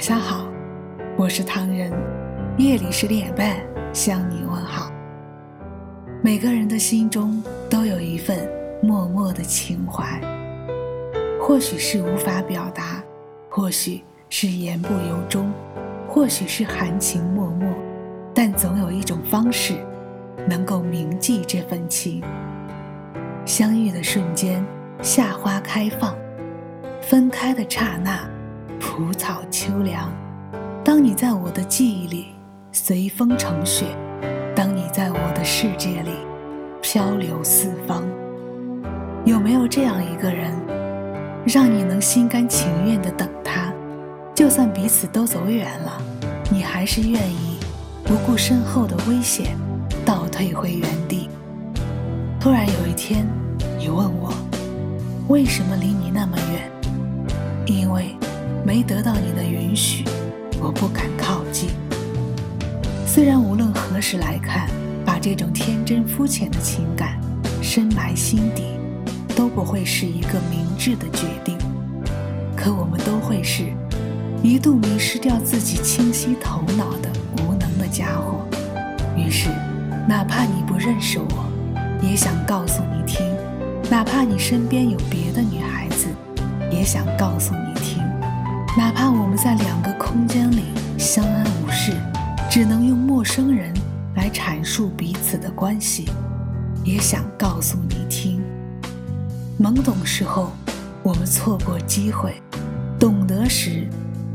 晚上好，我是唐人，夜里十点半向你问好。每个人的心中都有一份默默的情怀，或许是无法表达，或许是言不由衷，或许是含情脉脉，但总有一种方式能够铭记这份情。相遇的瞬间，夏花开放；分开的刹那。蒲草秋凉，当你在我的记忆里随风成雪，当你在我的世界里漂流四方，有没有这样一个人，让你能心甘情愿地等他？就算彼此都走远了，你还是愿意不顾身后的危险，倒退回原地。突然有一天，你问我，为什么离你那么远？因为。没得到你的允许，我不敢靠近。虽然无论何时来看，把这种天真肤浅的情感深埋心底，都不会是一个明智的决定。可我们都会是一度迷失掉自己清晰头脑的无能的家伙。于是，哪怕你不认识我，也想告诉你听；哪怕你身边有别的女孩子，也想告诉你听。哪怕我们在两个空间里相安无事，只能用陌生人来阐述彼此的关系，也想告诉你听。懵懂时候，我们错过机会；懂得时，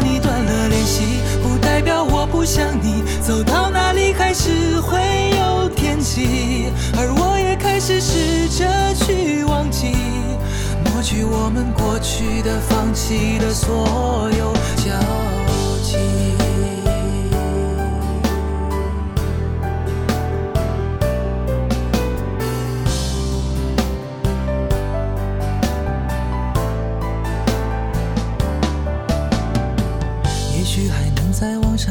你断了联系，不代表我不想你。走到哪里还是会有天气，而我也开始试着去忘记，抹去我们过去的、放弃的所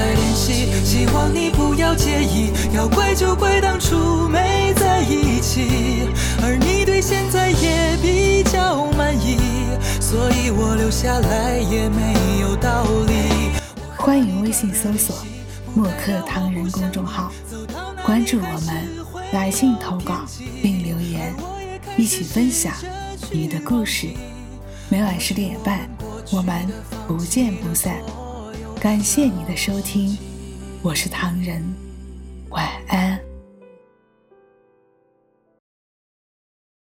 和你不再联系，希望你不要介意。要怪就怪当初没在一起，而你对现在也比较满意，所以我留下来也没有道理。欢迎微信搜索“墨客唐人”公众号，关注我们，来信投稿并留言，一起分享你的故事。每晚十点半，我们不见不散。感谢你的收听，我是唐人，晚安。